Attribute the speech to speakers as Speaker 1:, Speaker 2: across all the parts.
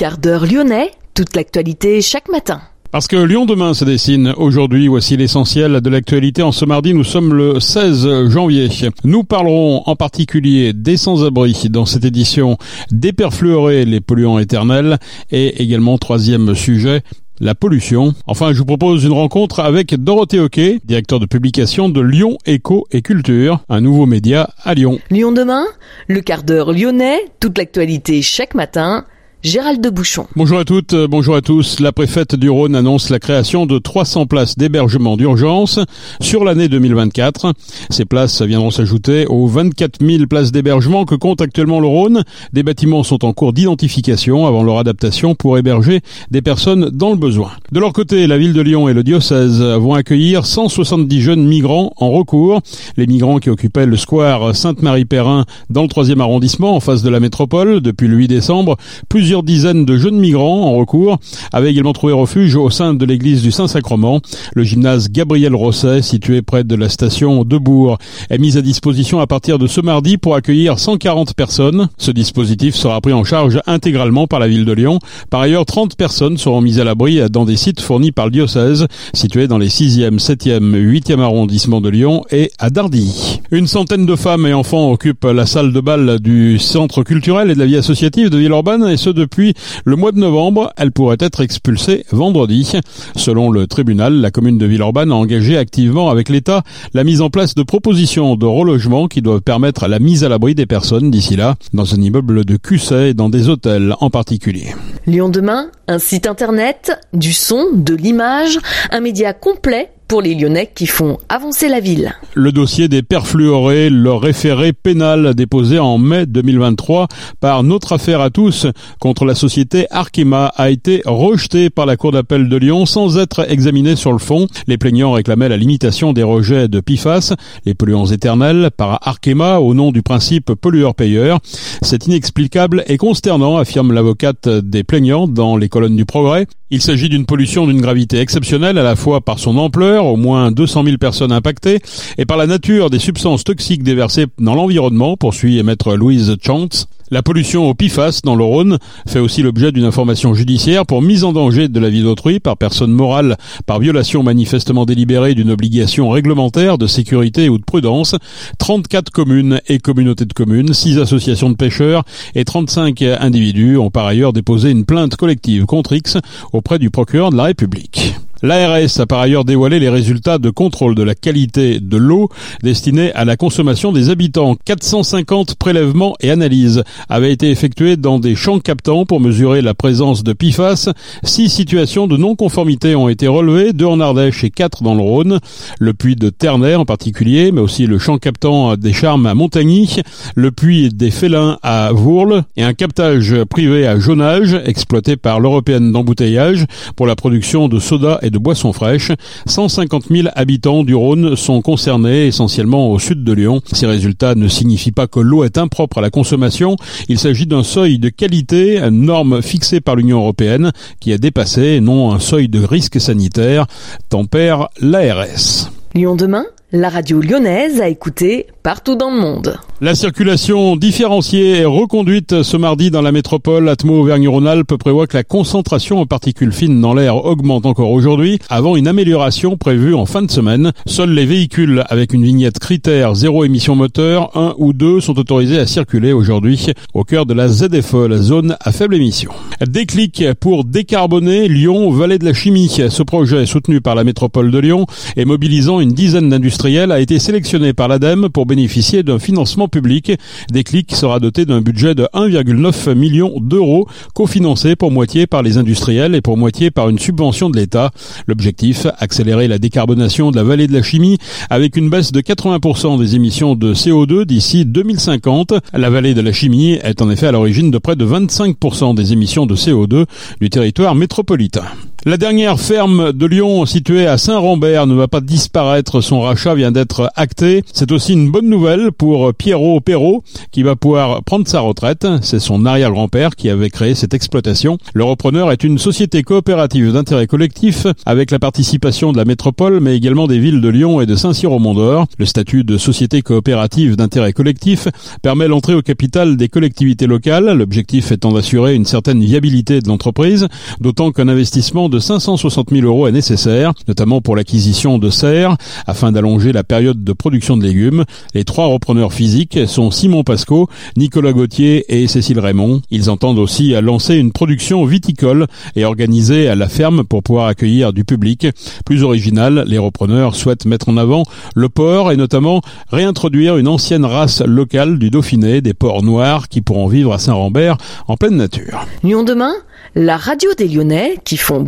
Speaker 1: Quart d'heure lyonnais, toute l'actualité chaque matin.
Speaker 2: Parce que Lyon demain se dessine aujourd'hui, voici l'essentiel de l'actualité. En ce mardi, nous sommes le 16 janvier. Nous parlerons en particulier des sans-abri dans cette édition, des perfluorés, les polluants éternels, et également troisième sujet, la pollution. Enfin, je vous propose une rencontre avec Dorothée Hockey, directeur de publication de Lyon Éco et Culture, un nouveau média à Lyon.
Speaker 1: Lyon demain, le quart d'heure lyonnais, toute l'actualité chaque matin. Gérald de Bouchon.
Speaker 2: Bonjour à toutes, euh, bonjour à tous. La préfète du Rhône annonce la création de 300 places d'hébergement d'urgence sur l'année 2024. Ces places viendront s'ajouter aux 24 000 places d'hébergement que compte actuellement le Rhône. Des bâtiments sont en cours d'identification avant leur adaptation pour héberger des personnes dans le besoin. De leur côté, la ville de Lyon et le diocèse vont accueillir 170 jeunes migrants en recours. Les migrants qui occupaient le square Sainte-Marie-Perrin dans le 3e arrondissement en face de la métropole depuis le 8 décembre. Plusieurs plusieurs dizaines de jeunes migrants en recours avaient également trouvé refuge au sein de l'église du Saint-Sacrement. Le gymnase Gabriel Rosset, situé près de la station de Bourg, est mis à disposition à partir de ce mardi pour accueillir 140 personnes. Ce dispositif sera pris en charge intégralement par la ville de Lyon. Par ailleurs, 30 personnes seront mises à l'abri dans des sites fournis par le diocèse, situés dans les 6e, 7e, 8e arrondissements de Lyon et à Dardilly. Une centaine de femmes et enfants occupent la salle de bal du centre culturel et de la vie associative de Villeurbanne et ce depuis le mois de novembre. Elle pourrait être expulsée vendredi. Selon le tribunal, la commune de Villeurbanne a engagé activement avec l'État la mise en place de propositions de relogement qui doivent permettre la mise à l'abri des personnes d'ici là, dans un immeuble de Cusset et dans des hôtels en particulier.
Speaker 1: Lyon demain, un site internet, du son, de l'image, un média complet pour les Lyonnais qui font avancer la ville.
Speaker 2: Le dossier des perfluorés, le référé pénal déposé en mai 2023 par notre affaire à tous contre la société Arkema a été rejeté par la Cour d'appel de Lyon sans être examiné sur le fond. Les plaignants réclamaient la limitation des rejets de PFAS, les polluants éternels, par Arkema au nom du principe pollueur-payeur. C'est inexplicable et consternant, affirme l'avocate des plaignants dans les colonnes du Progrès. Il s'agit d'une pollution d'une gravité exceptionnelle à la fois par son ampleur, au moins 200 000 personnes impactées, et par la nature des substances toxiques déversées dans l'environnement, poursuit maître Louise Chantz. La pollution au PIFAS dans le Rhône fait aussi l'objet d'une information judiciaire pour mise en danger de la vie d'autrui par personne morale par violation manifestement délibérée d'une obligation réglementaire de sécurité ou de prudence. 34 communes et communautés de communes, 6 associations de pêcheurs et 35 individus ont par ailleurs déposé une plainte collective contre X auprès du procureur de la République. L'ARS a par ailleurs dévoilé les résultats de contrôle de la qualité de l'eau destinée à la consommation des habitants. 450 prélèvements et analyses avaient été effectués dans des champs captants pour mesurer la présence de PIFAS. Six situations de non-conformité ont été relevées, deux en Ardèche et quatre dans le Rhône. Le puits de Ternay en particulier, mais aussi le champ captant des Charmes à Montagny, le puits des Félins à Vourles et un captage privé à Jaunage, exploité par l'Européenne d'embouteillage pour la production de soda et de boissons fraîches. 150 000 habitants du Rhône sont concernés, essentiellement au sud de Lyon. Ces résultats ne signifient pas que l'eau est impropre à la consommation. Il s'agit d'un seuil de qualité, une norme fixée par l'Union européenne, qui a dépassé, non un seuil de risque sanitaire, tempère l'ARS.
Speaker 1: Lyon demain, la radio lyonnaise a écouté partout dans le monde.
Speaker 2: La circulation différenciée est reconduite ce mardi dans la métropole. Atmo Auvergne-Rhône-Alpes prévoit que la concentration en particules fines dans l'air augmente encore aujourd'hui avant une amélioration prévue en fin de semaine. Seuls les véhicules avec une vignette critère zéro émission moteur 1 ou 2 sont autorisés à circuler aujourd'hui au cœur de la ZFE, la zone à faible émission. Déclic pour décarboner Lyon, Vallée de la Chimie. Ce projet soutenu par la métropole de Lyon et mobilisant une dizaine d'industriels a été sélectionné par l'ADEME pour bénéficier d'un financement public. Déclic sera doté d'un budget de 1,9 million d'euros, cofinancé pour moitié par les industriels et pour moitié par une subvention de l'État. L'objectif, accélérer la décarbonation de la vallée de la chimie avec une baisse de 80% des émissions de CO2 d'ici 2050. La vallée de la chimie est en effet à l'origine de près de 25% des émissions de CO2 du territoire métropolitain. La dernière ferme de Lyon située à Saint-Rambert ne va pas disparaître. Son rachat vient d'être acté. C'est aussi une bonne nouvelle pour Pierrot Perrault qui va pouvoir prendre sa retraite. C'est son arrière-grand-père qui avait créé cette exploitation. Le repreneur est une société coopérative d'intérêt collectif avec la participation de la métropole mais également des villes de Lyon et de Saint-Cyr-au-Mont-d'Or. Le statut de société coopérative d'intérêt collectif permet l'entrée au capital des collectivités locales, l'objectif étant d'assurer une certaine viabilité de l'entreprise, d'autant qu'un investissement de 560 000 euros est nécessaire, notamment pour l'acquisition de serres, afin d'allonger la période de production de légumes. Les trois repreneurs physiques sont Simon Pasco, Nicolas Gauthier et Cécile Raymond. Ils entendent aussi lancer une production viticole et organiser à la ferme pour pouvoir accueillir du public. Plus original, les repreneurs souhaitent mettre en avant le porc et notamment réintroduire une ancienne race locale du Dauphiné, des porcs noirs qui pourront vivre à Saint-Rambert en pleine nature.
Speaker 1: Lyon demain la radio des Lyonnais qui font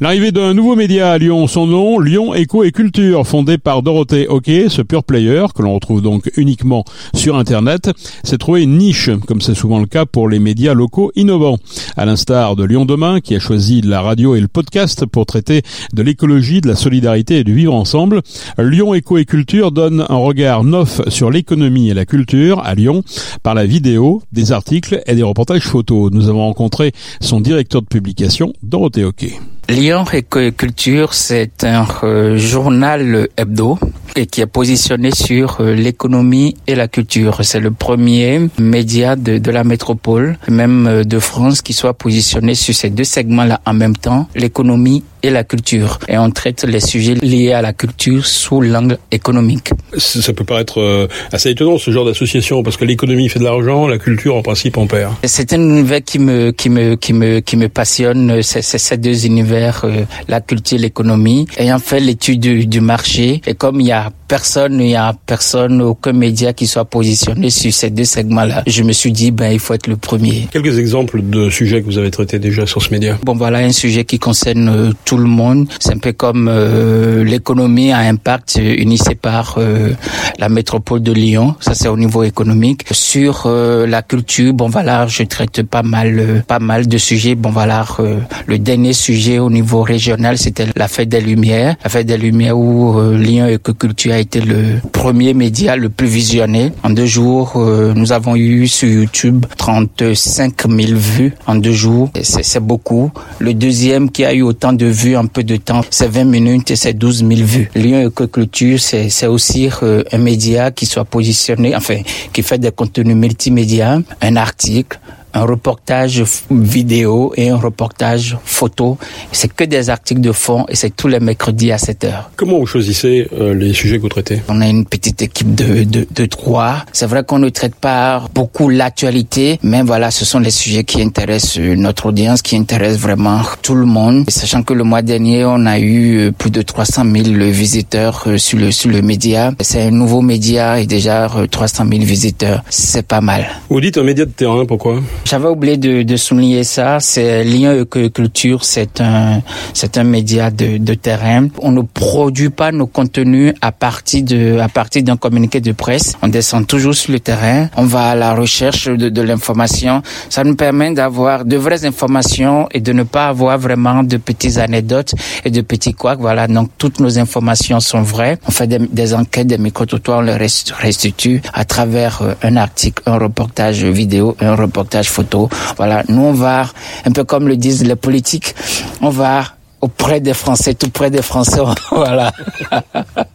Speaker 2: L'arrivée d'un nouveau média à Lyon, son nom, Lyon Éco et Culture, fondé par Dorothée Hockey, ce pure player, que l'on retrouve donc uniquement sur Internet, s'est trouvé une niche, comme c'est souvent le cas pour les médias locaux innovants. À l'instar de Lyon Demain, qui a choisi la radio et le podcast pour traiter de l'écologie, de la solidarité et du vivre ensemble, Lyon Éco et Culture donne un regard neuf sur l'économie et la culture à Lyon par la vidéo, des articles et des reportages photos. Nous avons rencontré son directeur de publication, Dorothée
Speaker 3: Lyon Culture, c'est un euh, journal hebdo et qui est positionné sur euh, l'économie et la culture. C'est le premier média de, la métropole, même euh, de France, qui soit positionné sur ces deux segments-là en même temps, l'économie et la culture. Et on traite les sujets liés à la culture sous l'angle économique.
Speaker 2: Ça peut paraître assez étonnant ce genre d'association parce que l'économie fait de l'argent, la culture en principe en perd.
Speaker 3: C'est un univers qui me qui me qui me qui me passionne. C'est ces deux univers, euh, la culture, l'économie. Ayant fait l'étude du, du marché et comme il y a personne, il y a personne, aucun média qui soit positionné sur ces deux segments-là. Je me suis dit, ben, il faut être le premier.
Speaker 2: Quelques exemples de sujets que vous avez traités déjà sur ce média.
Speaker 3: Bon, voilà un sujet qui concerne euh, tout le monde. C'est un peu comme euh, l'économie à impact unissé par euh, la métropole de Lyon. Ça, c'est au niveau économique. Sur la culture, bon, voilà, je traite pas mal, pas mal de sujets. Bon, voilà, le dernier sujet au niveau régional, c'était la fête des Lumières. La fête des Lumières où Lyon et Culture a été le premier média le plus visionné. En deux jours, euh, nous avons eu sur YouTube 35 000 vues en deux jours. C'est beaucoup. Le deuxième qui a eu autant de vues en peu de temps, c'est 20 minutes et c'est 12 000 vues. Lyon Culture, c'est aussi euh, un média qui soit positionné, enfin, qui fait des contenus multimédia, un article, un reportage vidéo et un reportage photo. C'est que des articles de fond et c'est tous les mercredis à 7 heures.
Speaker 2: Comment vous choisissez euh, les sujets que vous traitez?
Speaker 3: On a une petite équipe de, de, de trois. C'est vrai qu'on ne traite pas beaucoup l'actualité, mais voilà, ce sont les sujets qui intéressent euh, notre audience, qui intéressent vraiment tout le monde. sachant que le mois dernier, on a eu euh, plus de 300 000 visiteurs sur le, sur le média. C'est un nouveau média et déjà 300 000 visiteurs. C'est pas mal.
Speaker 2: Vous dites un média de terrain, pourquoi?
Speaker 3: J'avais oublié de, de, souligner ça. C'est Lyon Culture, c'est un, c'est un média de, de, terrain. On ne produit pas nos contenus à partir de, à partir d'un communiqué de presse. On descend toujours sur le terrain. On va à la recherche de, de l'information. Ça nous permet d'avoir de vraies informations et de ne pas avoir vraiment de petites anecdotes et de petits couacs. Voilà. Donc, toutes nos informations sont vraies. On fait des, des enquêtes, des micro-trottoirs, on les restitue à travers euh, un article, un reportage vidéo, un reportage Voilà, nous on va, un peu comme le disent les politiques, on va auprès des Français, tout près des Français, voilà.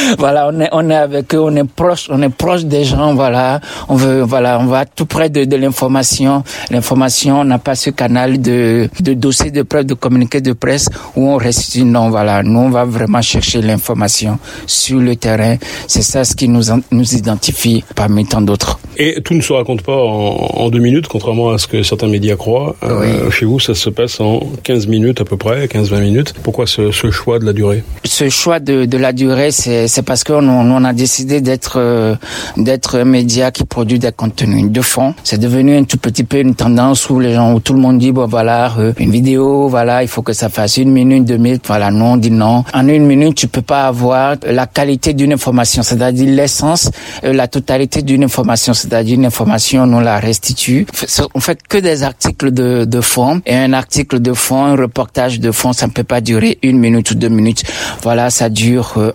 Speaker 3: voilà, on est, on est avec eux, on est proche, on est proche des gens, voilà. On veut, voilà, on va tout près de, de l'information. L'information, on n'a pas ce canal de, de dossier de presse, de communiqué de presse où on reste, non, voilà. Nous, on va vraiment chercher l'information sur le terrain. C'est ça ce qui nous, nous identifie parmi tant d'autres.
Speaker 2: Et tout ne se raconte pas en, en, deux minutes, contrairement à ce que certains médias croient. Euh, chez vous, ça se passe en 15 minutes à peu près, 15-20 minutes. Pourquoi ce, ce, choix de la durée?
Speaker 3: Ce choix de, de la durée, c'est c'est parce qu'on on a décidé d'être euh, d'être un média qui produit des contenus de fond. C'est devenu un tout petit peu une tendance où les gens où tout le monde dit bon voilà euh, une vidéo voilà il faut que ça fasse une minute deux minutes. Voilà non on dit non. En une minute tu peux pas avoir la qualité d'une information c'est-à-dire l'essence la totalité d'une information c'est-à-dire une information on la restitue. On fait que des articles de de fond et un article de fond un reportage de fond ça ne peut pas durer une minute ou deux minutes. Voilà ça dure euh,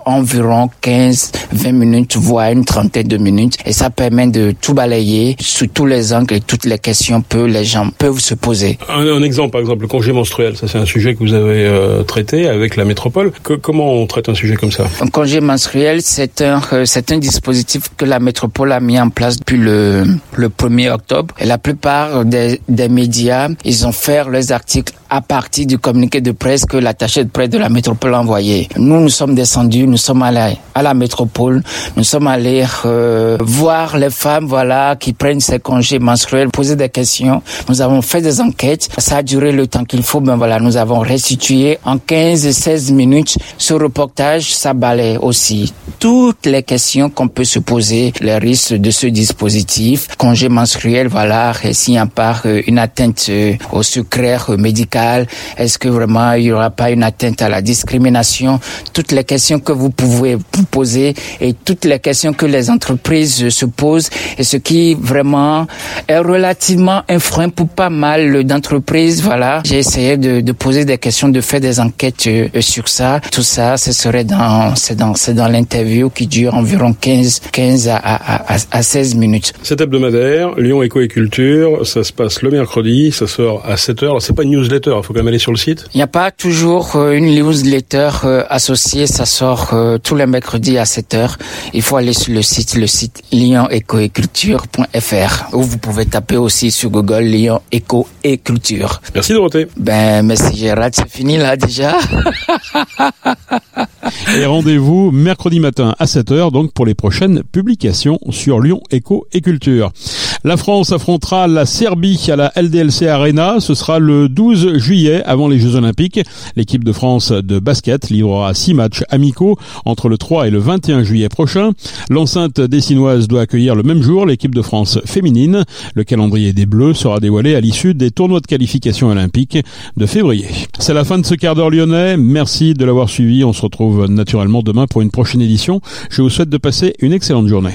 Speaker 3: environ 15 20 minutes voire une trentaine de minutes et ça permet de tout balayer sous tous les angles et toutes les questions que les gens peuvent se poser.
Speaker 2: Un, exemple, par exemple, le congé menstruel, ça c'est un sujet que vous avez euh, traité avec la métropole. Que, comment on traite un sujet comme ça?
Speaker 3: Un congé menstruel, c'est un, euh, c'est un dispositif que la métropole a mis en place depuis le, le 1er octobre. Et la plupart des, des médias, ils ont fait leurs articles à partir du communiqué de presse que l'attaché de presse de la métropole a envoyé. Nous, nous sommes descendus, nous sommes allés à la métropole, nous sommes allés euh, voir les femmes, voilà, qui prennent ces congés menstruels, poser des questions. Nous avons fait des enquêtes. Ça a duré le temps qu'il faut. Ben voilà, nous avons restitué en 15-16 minutes ce reportage. Ça balaye aussi toutes les questions qu'on peut se poser, les risques de ce dispositif. Congé menstruel, voilà, s'il y part euh, une atteinte euh, au secret médical, est-ce que vraiment il n'y aura pas une atteinte à la discrimination? Toutes les questions que vous pouvez vous poser et toutes les questions que les entreprises se posent et ce qui vraiment est relativement un frein pour pas mal d'entreprises. Voilà, j'ai essayé de, de, poser des questions, de faire des enquêtes euh, sur ça. Tout ça, ce serait dans, c'est dans, c'est dans l'interview qui dure environ 15, 15 à, à, à, 16 minutes.
Speaker 2: Cet hebdomadaire, Lyon Éco et Culture, ça se passe le mercredi, ça sort à 7 heures. C'est pas une newsletter, il faut quand même aller sur le site.
Speaker 3: Il n'y a pas toujours euh, une newsletter euh, associée, ça sort tous les mercredis à 7 heures. Il faut aller sur le site, le site culture.fr où vous pouvez taper aussi sur Google Lyon Éco et Culture.
Speaker 2: Merci Dorothée.
Speaker 3: Ben merci Gérard, c'est fini là déjà.
Speaker 2: et rendez-vous mercredi matin à 7h donc pour les prochaines publications sur Lyon Éco et Culture. La France affrontera la Serbie à la LDLC Arena. Ce sera le 12 juillet avant les Jeux Olympiques. L'équipe de France de basket livrera six matchs amicaux entre le 3 et le 21 juillet prochain. L'enceinte dessinoise doit accueillir le même jour l'équipe de France féminine. Le calendrier des Bleus sera dévoilé à l'issue des tournois de qualification olympique de février. C'est la fin de ce quart d'heure lyonnais. Merci de l'avoir suivi. On se retrouve naturellement demain pour une prochaine édition. Je vous souhaite de passer une excellente journée.